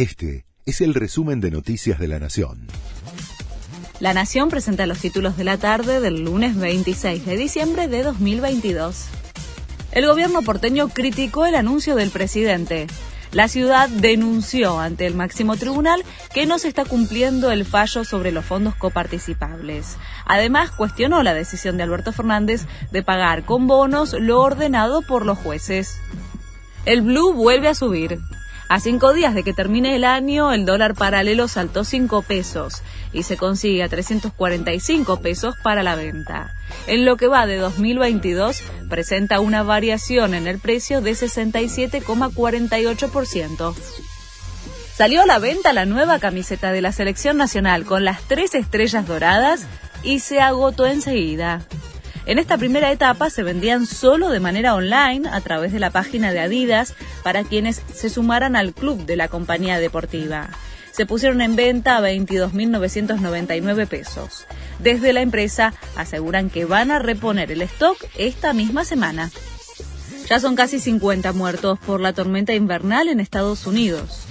Este es el resumen de Noticias de la Nación. La Nación presenta los títulos de la tarde del lunes 26 de diciembre de 2022. El gobierno porteño criticó el anuncio del presidente. La ciudad denunció ante el máximo tribunal que no se está cumpliendo el fallo sobre los fondos coparticipables. Además, cuestionó la decisión de Alberto Fernández de pagar con bonos lo ordenado por los jueces. El blue vuelve a subir. A cinco días de que termine el año, el dólar paralelo saltó 5 pesos y se consigue a 345 pesos para la venta. En lo que va de 2022, presenta una variación en el precio de 67,48%. Salió a la venta la nueva camiseta de la selección nacional con las tres estrellas doradas y se agotó enseguida. En esta primera etapa se vendían solo de manera online a través de la página de Adidas para quienes se sumaran al club de la compañía deportiva. Se pusieron en venta a 22.999 pesos. Desde la empresa aseguran que van a reponer el stock esta misma semana. Ya son casi 50 muertos por la tormenta invernal en Estados Unidos.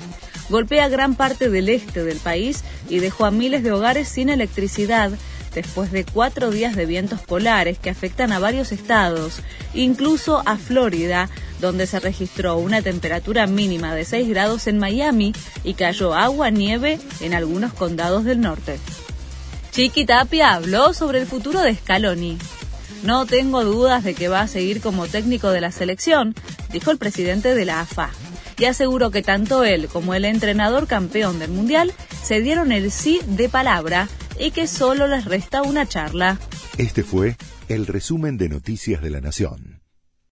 Golpea gran parte del este del país y dejó a miles de hogares sin electricidad después de cuatro días de vientos polares que afectan a varios estados, incluso a Florida, donde se registró una temperatura mínima de 6 grados en Miami y cayó agua-nieve en algunos condados del norte. Chiqui Tapia habló sobre el futuro de Scaloni. No tengo dudas de que va a seguir como técnico de la selección, dijo el presidente de la AFA, y aseguró que tanto él como el entrenador campeón del Mundial se dieron el sí de palabra y que solo les resta una charla. Este fue el resumen de Noticias de la Nación.